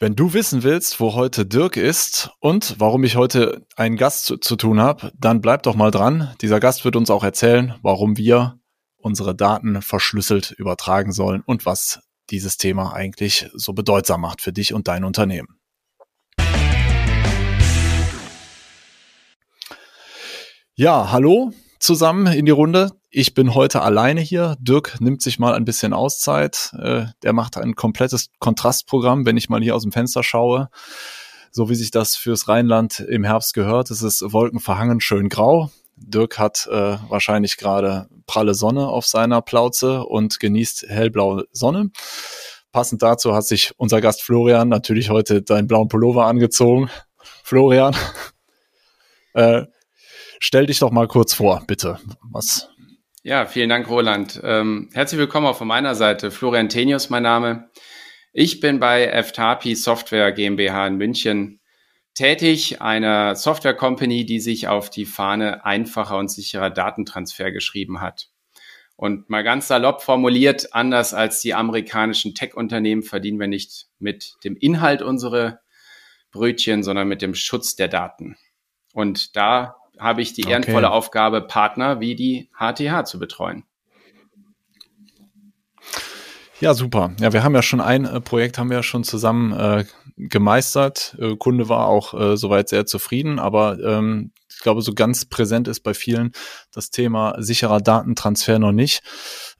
Wenn du wissen willst, wo heute Dirk ist und warum ich heute einen Gast zu, zu tun habe, dann bleib doch mal dran. Dieser Gast wird uns auch erzählen, warum wir unsere Daten verschlüsselt übertragen sollen und was dieses Thema eigentlich so bedeutsam macht für dich und dein Unternehmen. Ja, hallo zusammen in die Runde. Ich bin heute alleine hier. Dirk nimmt sich mal ein bisschen Auszeit. Äh, der macht ein komplettes Kontrastprogramm, wenn ich mal hier aus dem Fenster schaue. So wie sich das fürs Rheinland im Herbst gehört. Es ist wolkenverhangen, schön grau. Dirk hat äh, wahrscheinlich gerade pralle Sonne auf seiner Plauze und genießt hellblaue Sonne. Passend dazu hat sich unser Gast Florian natürlich heute deinen blauen Pullover angezogen. Florian, äh, stell dich doch mal kurz vor, bitte. Was, ja, vielen Dank, Roland. Ähm, herzlich willkommen auch von meiner Seite. Florian Tenius, mein Name. Ich bin bei FTAPI Software GmbH in München tätig, einer Software Company, die sich auf die Fahne einfacher und sicherer Datentransfer geschrieben hat. Und mal ganz salopp formuliert, anders als die amerikanischen Tech-Unternehmen verdienen wir nicht mit dem Inhalt unsere Brötchen, sondern mit dem Schutz der Daten. Und da habe ich die ehrenvolle okay. Aufgabe, Partner wie die HTH zu betreuen. Ja, super. Ja, wir haben ja schon ein äh, Projekt, haben wir ja schon zusammen äh, gemeistert. Äh, Kunde war auch äh, soweit sehr zufrieden, aber ähm, ich glaube, so ganz präsent ist bei vielen das Thema sicherer Datentransfer noch nicht.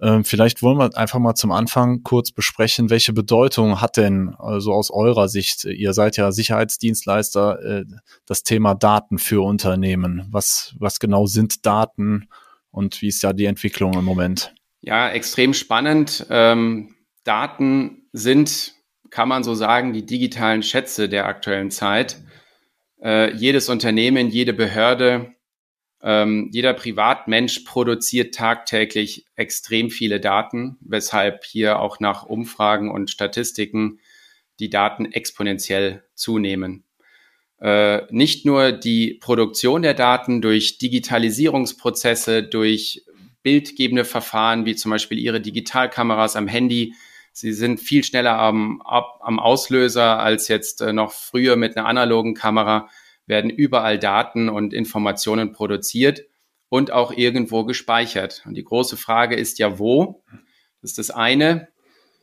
Ähm, vielleicht wollen wir einfach mal zum Anfang kurz besprechen, welche Bedeutung hat denn also aus eurer Sicht, ihr seid ja Sicherheitsdienstleister, äh, das Thema Daten für Unternehmen. Was, was genau sind Daten und wie ist ja die Entwicklung im Moment? Ja, extrem spannend. Ähm, Daten sind, kann man so sagen, die digitalen Schätze der aktuellen Zeit äh, jedes Unternehmen, jede Behörde, ähm, jeder Privatmensch produziert tagtäglich extrem viele Daten, weshalb hier auch nach Umfragen und Statistiken die Daten exponentiell zunehmen. Äh, nicht nur die Produktion der Daten durch Digitalisierungsprozesse, durch bildgebende Verfahren wie zum Beispiel Ihre Digitalkameras am Handy. Sie sind viel schneller am, am Auslöser als jetzt äh, noch früher mit einer analogen Kamera werden überall Daten und Informationen produziert und auch irgendwo gespeichert. Und die große Frage ist ja, wo? Das ist das eine.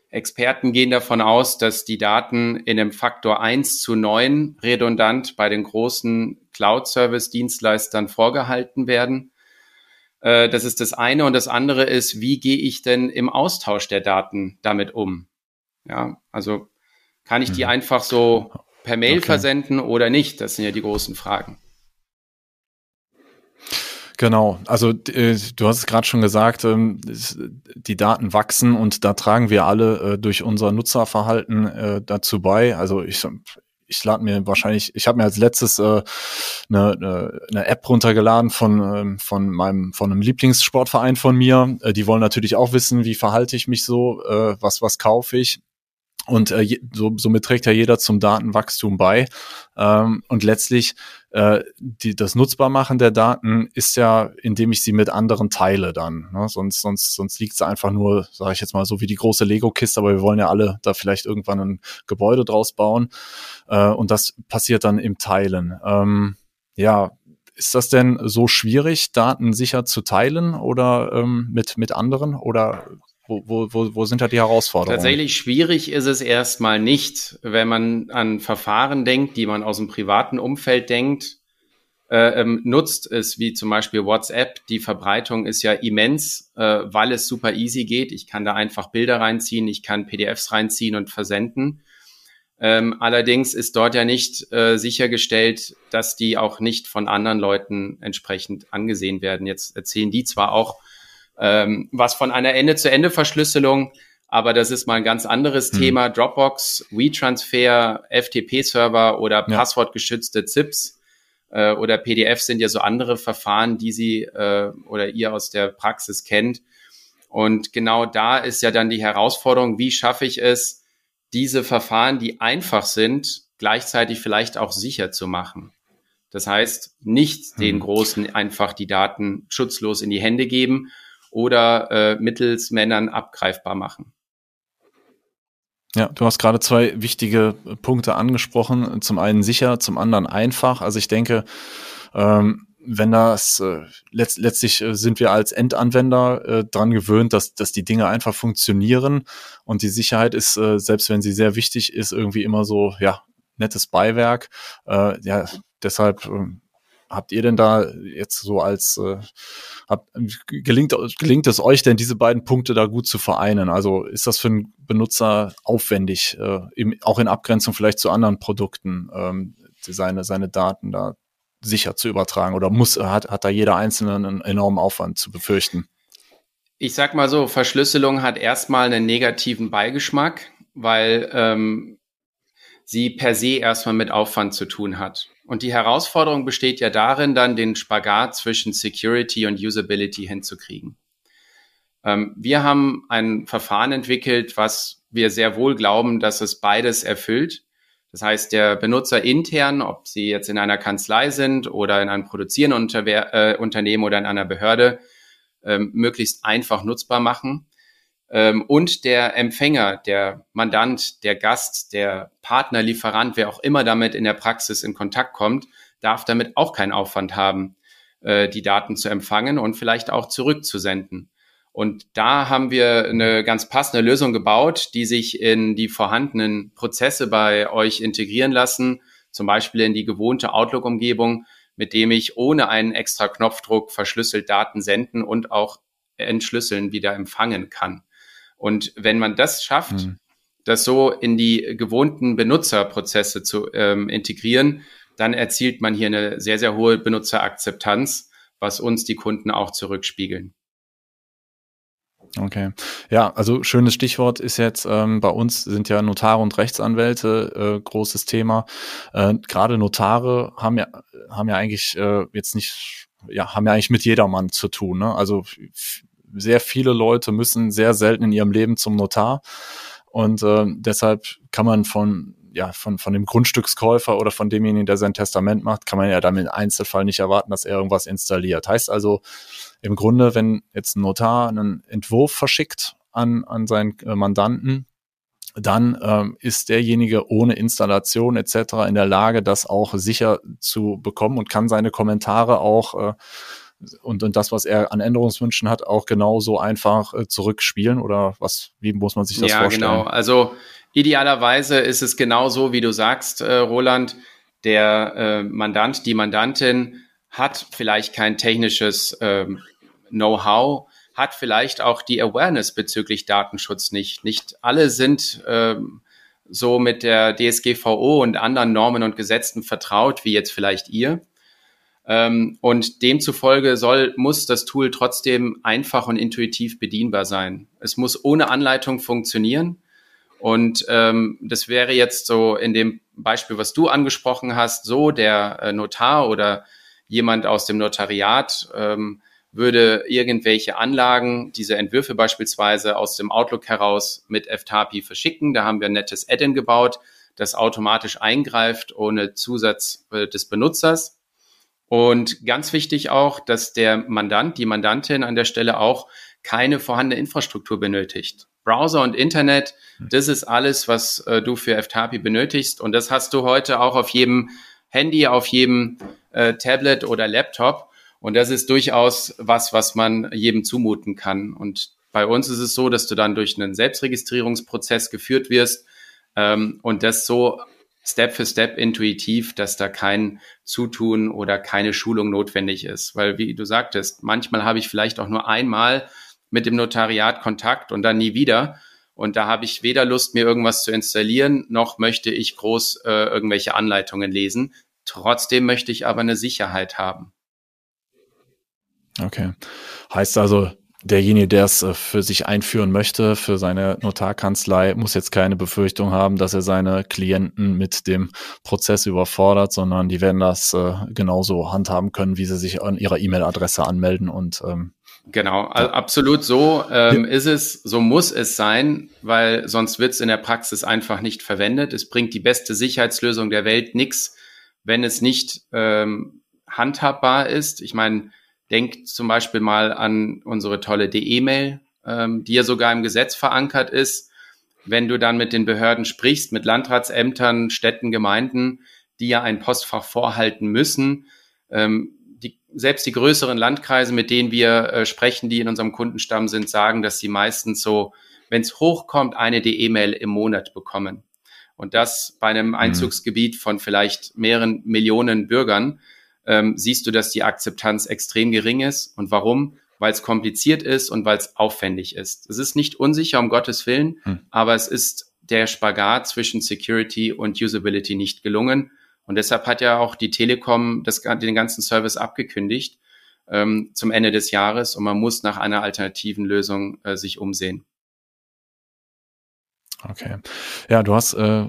Experten gehen davon aus, dass die Daten in einem Faktor 1 zu 9 redundant bei den großen Cloud-Service-Dienstleistern vorgehalten werden. Äh, das ist das eine. Und das andere ist, wie gehe ich denn im Austausch der Daten damit um? Ja, also kann ich die mhm. einfach so per Mail okay. versenden oder nicht? Das sind ja die großen Fragen. Genau, also äh, du hast es gerade schon gesagt, ähm, die Daten wachsen und da tragen wir alle äh, durch unser Nutzerverhalten äh, dazu bei. Also ich, ich lade mir wahrscheinlich, ich habe mir als letztes eine, eine, App runtergeladen von, ähm, von meinem von einem Lieblingssportverein von mir. Die wollen natürlich auch wissen, wie verhalte ich mich so, was was kaufe ich. Und äh, so, somit trägt ja jeder zum Datenwachstum bei. Ähm, und letztlich äh, die, das Nutzbarmachen der Daten ist ja, indem ich sie mit anderen teile dann. Ne? Sonst, sonst, sonst liegt es einfach nur, sage ich jetzt mal, so wie die große Lego-Kiste, aber wir wollen ja alle da vielleicht irgendwann ein Gebäude draus bauen. Äh, und das passiert dann im Teilen. Ähm, ja, ist das denn so schwierig, Daten sicher zu teilen oder ähm, mit, mit anderen? Oder wo, wo, wo sind da die Herausforderungen? Tatsächlich schwierig ist es erstmal nicht, wenn man an Verfahren denkt, die man aus dem privaten Umfeld denkt, äh, ähm, nutzt es wie zum Beispiel WhatsApp. Die Verbreitung ist ja immens, äh, weil es super easy geht. Ich kann da einfach Bilder reinziehen, ich kann PDFs reinziehen und versenden. Ähm, allerdings ist dort ja nicht äh, sichergestellt, dass die auch nicht von anderen Leuten entsprechend angesehen werden. Jetzt erzählen die zwar auch ähm, was von einer Ende-zu-Ende-Verschlüsselung, aber das ist mal ein ganz anderes hm. Thema. Dropbox, WeTransfer, FTP-Server oder ja. passwortgeschützte ZIPs äh, oder PDF sind ja so andere Verfahren, die Sie äh, oder ihr aus der Praxis kennt. Und genau da ist ja dann die Herausforderung, wie schaffe ich es, diese Verfahren, die einfach sind, gleichzeitig vielleicht auch sicher zu machen. Das heißt, nicht den hm. Großen einfach die Daten schutzlos in die Hände geben, oder äh, mittels Männern abgreifbar machen. Ja, du hast gerade zwei wichtige Punkte angesprochen. Zum einen sicher, zum anderen einfach. Also ich denke, ähm, wenn das äh, letzt, letztlich äh, sind wir als Endanwender äh, dran gewöhnt, dass, dass die Dinge einfach funktionieren und die Sicherheit ist, äh, selbst wenn sie sehr wichtig ist, irgendwie immer so, ja, nettes Beiwerk. Äh, ja, deshalb äh, habt ihr denn da jetzt so als äh, habt, gelingt, gelingt es euch denn, diese beiden Punkte da gut zu vereinen? Also ist das für einen Benutzer aufwendig, äh, im, auch in Abgrenzung vielleicht zu anderen Produkten, ähm, seine, seine Daten da sicher zu übertragen oder muss, hat, hat da jeder Einzelne einen enormen Aufwand zu befürchten? Ich sag mal so, Verschlüsselung hat erstmal einen negativen Beigeschmack, weil ähm, sie per se erstmal mit Aufwand zu tun hat. Und die Herausforderung besteht ja darin, dann den Spagat zwischen Security und Usability hinzukriegen. Ähm, wir haben ein Verfahren entwickelt, was wir sehr wohl glauben, dass es beides erfüllt. Das heißt, der Benutzer intern, ob sie jetzt in einer Kanzlei sind oder in einem produzierenden äh, Unternehmen oder in einer Behörde, ähm, möglichst einfach nutzbar machen. Ähm, und der Empfänger, der Mandant, der Gast, der Partner, Lieferant, wer auch immer damit in der Praxis in Kontakt kommt, darf damit auch keinen Aufwand haben, äh, die Daten zu empfangen und vielleicht auch zurückzusenden. Und da haben wir eine ganz passende Lösung gebaut, die sich in die vorhandenen Prozesse bei euch integrieren lassen, zum Beispiel in die gewohnte Outlook-Umgebung, mit dem ich ohne einen extra Knopfdruck verschlüsselt Daten senden und auch entschlüsseln wieder empfangen kann. Und wenn man das schafft, mhm. das so in die gewohnten Benutzerprozesse zu ähm, integrieren, dann erzielt man hier eine sehr, sehr hohe Benutzerakzeptanz, was uns die Kunden auch zurückspiegeln. Okay. Ja, also schönes Stichwort ist jetzt, ähm, bei uns sind ja Notare und Rechtsanwälte äh, großes Thema. Äh, Gerade Notare haben ja, haben ja eigentlich äh, jetzt nicht, ja, haben ja eigentlich mit jedermann zu tun. Ne? Also sehr viele Leute müssen sehr selten in ihrem Leben zum Notar. Und äh, deshalb kann man von ja, von, von dem Grundstückskäufer oder von demjenigen, der sein Testament macht, kann man ja damit im Einzelfall nicht erwarten, dass er irgendwas installiert. Heißt also, im Grunde, wenn jetzt ein Notar einen Entwurf verschickt an, an seinen äh, Mandanten, dann ähm, ist derjenige ohne Installation etc. in der Lage, das auch sicher zu bekommen und kann seine Kommentare auch äh, und, und das, was er an Änderungswünschen hat, auch genauso einfach äh, zurückspielen oder was, wie muss man sich das ja, vorstellen? Ja, genau. Also idealerweise ist es genau so, wie du sagst, äh, Roland. Der äh, Mandant, die Mandantin hat vielleicht kein technisches ähm, Know-how, hat vielleicht auch die Awareness bezüglich Datenschutz nicht. Nicht alle sind ähm, so mit der DSGVO und anderen Normen und Gesetzen vertraut, wie jetzt vielleicht ihr. Ähm, und demzufolge soll, muss das Tool trotzdem einfach und intuitiv bedienbar sein. Es muss ohne Anleitung funktionieren. Und ähm, das wäre jetzt so in dem Beispiel, was du angesprochen hast, so der äh, Notar oder jemand aus dem Notariat ähm, würde irgendwelche Anlagen, diese Entwürfe beispielsweise aus dem Outlook heraus mit FTAPI verschicken. Da haben wir ein nettes Add-in gebaut, das automatisch eingreift ohne Zusatz äh, des Benutzers. Und ganz wichtig auch, dass der Mandant, die Mandantin an der Stelle auch keine vorhandene Infrastruktur benötigt. Browser und Internet, hm. das ist alles, was äh, du für FTAPI benötigst. Und das hast du heute auch auf jedem Handy, auf jedem äh, Tablet oder Laptop. Und das ist durchaus was, was man jedem zumuten kann. Und bei uns ist es so, dass du dann durch einen Selbstregistrierungsprozess geführt wirst ähm, und das so Step für Step intuitiv, dass da kein Zutun oder keine Schulung notwendig ist. Weil, wie du sagtest, manchmal habe ich vielleicht auch nur einmal mit dem Notariat Kontakt und dann nie wieder. Und da habe ich weder Lust, mir irgendwas zu installieren, noch möchte ich groß äh, irgendwelche Anleitungen lesen. Trotzdem möchte ich aber eine Sicherheit haben. Okay. Heißt also, derjenige, der es äh, für sich einführen möchte, für seine Notarkanzlei, muss jetzt keine Befürchtung haben, dass er seine Klienten mit dem Prozess überfordert, sondern die werden das äh, genauso handhaben können, wie sie sich an ihrer E-Mail-Adresse anmelden und ähm, Genau, also absolut so ähm, ist es, so muss es sein, weil sonst wird es in der Praxis einfach nicht verwendet. Es bringt die beste Sicherheitslösung der Welt nichts, wenn es nicht ähm, handhabbar ist. Ich meine, Denkt zum Beispiel mal an unsere tolle DE-Mail, ähm, die ja sogar im Gesetz verankert ist. wenn du dann mit den Behörden sprichst, mit Landratsämtern, Städten, Gemeinden, die ja ein Postfach vorhalten müssen, ähm, die, selbst die größeren Landkreise, mit denen wir äh, sprechen, die in unserem Kundenstamm sind, sagen, dass sie meistens so, wenn es hochkommt, eine D-E-Mail im Monat bekommen. Und das bei einem mhm. Einzugsgebiet von vielleicht mehreren Millionen Bürgern, ähm, siehst du, dass die Akzeptanz extrem gering ist. Und warum? Weil es kompliziert ist und weil es aufwendig ist. Es ist nicht unsicher, um Gottes Willen, mhm. aber es ist der Spagat zwischen Security und Usability nicht gelungen. Und deshalb hat ja auch die Telekom das, den ganzen Service abgekündigt ähm, zum Ende des Jahres und man muss nach einer alternativen Lösung äh, sich umsehen. Okay. Ja, du hast äh,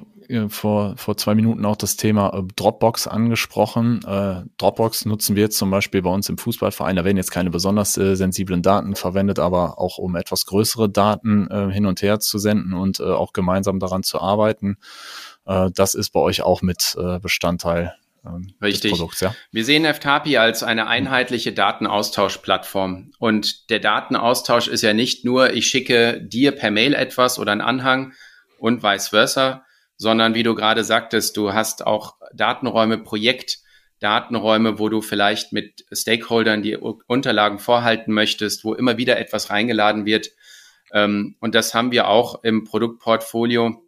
vor, vor zwei Minuten auch das Thema äh, Dropbox angesprochen. Äh, Dropbox nutzen wir jetzt zum Beispiel bei uns im Fußballverein. Da werden jetzt keine besonders äh, sensiblen Daten verwendet, aber auch um etwas größere Daten äh, hin und her zu senden und äh, auch gemeinsam daran zu arbeiten. Äh, das ist bei euch auch mit äh, Bestandteil ähm, Richtig. Produkts, ja? Wir sehen FTAPI als eine einheitliche Datenaustauschplattform. Und der Datenaustausch ist ja nicht nur, ich schicke dir per Mail etwas oder einen Anhang und vice versa, sondern wie du gerade sagtest, du hast auch Datenräume, Projektdatenräume, wo du vielleicht mit Stakeholdern die Unterlagen vorhalten möchtest, wo immer wieder etwas reingeladen wird. Ähm, und das haben wir auch im Produktportfolio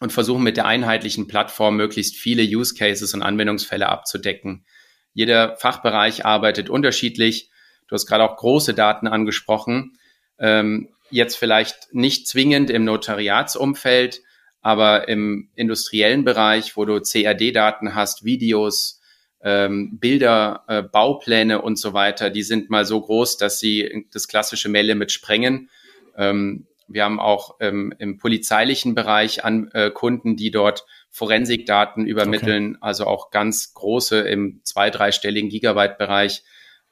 und versuchen mit der einheitlichen Plattform möglichst viele Use Cases und Anwendungsfälle abzudecken. Jeder Fachbereich arbeitet unterschiedlich. Du hast gerade auch große Daten angesprochen. Ähm, jetzt vielleicht nicht zwingend im Notariatsumfeld, aber im industriellen Bereich, wo du CAD-Daten hast, Videos, ähm, Bilder, äh, Baupläne und so weiter, die sind mal so groß, dass sie das klassische Mail-Limit sprengen. Ähm, wir haben auch ähm, im polizeilichen Bereich an äh, Kunden, die dort Forensikdaten übermitteln, okay. also auch ganz große im zwei-, dreistelligen Gigabyte-Bereich.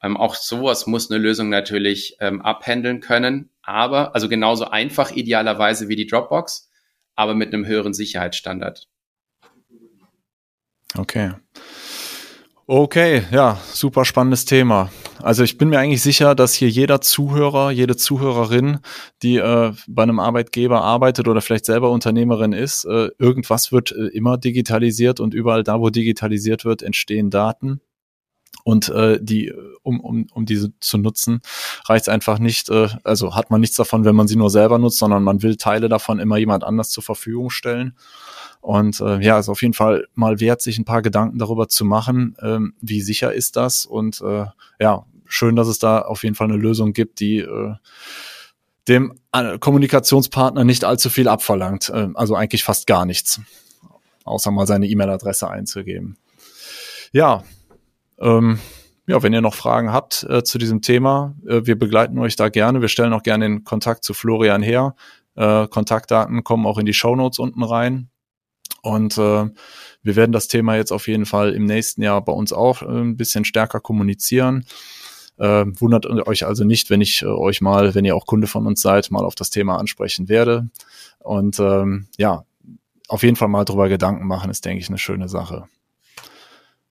Ähm, auch sowas muss eine Lösung natürlich ähm, abhandeln können, aber also genauso einfach idealerweise wie die Dropbox, aber mit einem höheren Sicherheitsstandard. Okay. Okay, ja, super spannendes Thema. Also ich bin mir eigentlich sicher, dass hier jeder Zuhörer, jede Zuhörerin, die äh, bei einem Arbeitgeber arbeitet oder vielleicht selber Unternehmerin ist, äh, irgendwas wird äh, immer digitalisiert und überall da, wo digitalisiert wird, entstehen Daten. Und äh, die, um, um, um diese zu nutzen, reicht es einfach nicht, äh, also hat man nichts davon, wenn man sie nur selber nutzt, sondern man will Teile davon immer jemand anders zur Verfügung stellen. Und äh, ja, ist auf jeden Fall mal wert, sich ein paar Gedanken darüber zu machen, ähm, wie sicher ist das. Und äh, ja, schön, dass es da auf jeden Fall eine Lösung gibt, die äh, dem äh, Kommunikationspartner nicht allzu viel abverlangt. Äh, also eigentlich fast gar nichts. Außer mal seine E-Mail-Adresse einzugeben. Ja, ähm, ja, wenn ihr noch Fragen habt äh, zu diesem Thema, äh, wir begleiten euch da gerne. Wir stellen auch gerne den Kontakt zu Florian her. Äh, Kontaktdaten kommen auch in die Show Notes unten rein. Und äh, wir werden das Thema jetzt auf jeden Fall im nächsten Jahr bei uns auch äh, ein bisschen stärker kommunizieren. Äh, wundert euch also nicht, wenn ich euch mal, wenn ihr auch Kunde von uns seid, mal auf das Thema ansprechen werde. Und ähm, ja, auf jeden Fall mal drüber Gedanken machen, ist, denke ich, eine schöne Sache.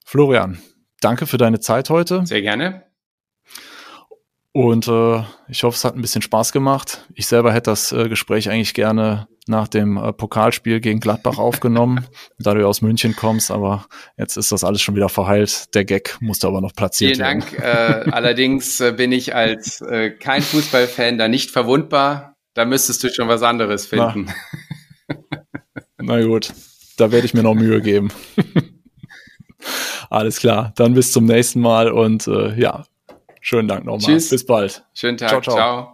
Florian, danke für deine Zeit heute. Sehr gerne. Und äh, ich hoffe, es hat ein bisschen Spaß gemacht. Ich selber hätte das äh, Gespräch eigentlich gerne nach dem äh, Pokalspiel gegen Gladbach aufgenommen, da du aus München kommst, aber jetzt ist das alles schon wieder verheilt. Der Gag musste aber noch platziert werden. Vielen Dank. Äh, allerdings äh, bin ich als äh, kein Fußballfan da nicht verwundbar. Da müsstest du schon was anderes finden. Na, Na gut, da werde ich mir noch Mühe geben. Alles klar, dann bis zum nächsten Mal und äh, ja, Schönen Dank nochmal. Tschüss. Bis bald. Schönen Tag. ciao. ciao. ciao.